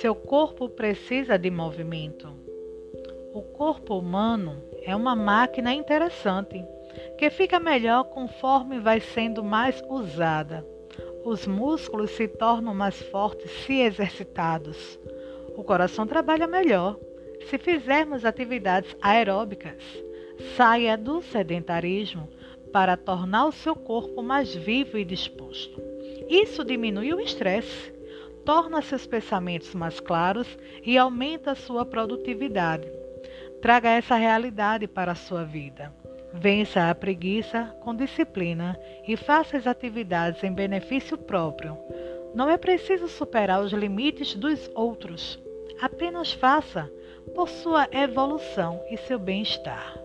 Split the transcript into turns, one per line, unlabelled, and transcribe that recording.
Seu corpo precisa de movimento. O corpo humano é uma máquina interessante que fica melhor conforme vai sendo mais usada. Os músculos se tornam mais fortes se exercitados. O coração trabalha melhor se fizermos atividades aeróbicas. Saia do sedentarismo para tornar o seu corpo mais vivo e disposto. Isso diminui o estresse, torna seus pensamentos mais claros e aumenta sua produtividade. Traga essa realidade para a sua vida. Vença a preguiça com disciplina e faça as atividades em benefício próprio. Não é preciso superar os limites dos outros. Apenas faça por sua evolução e seu bem-estar.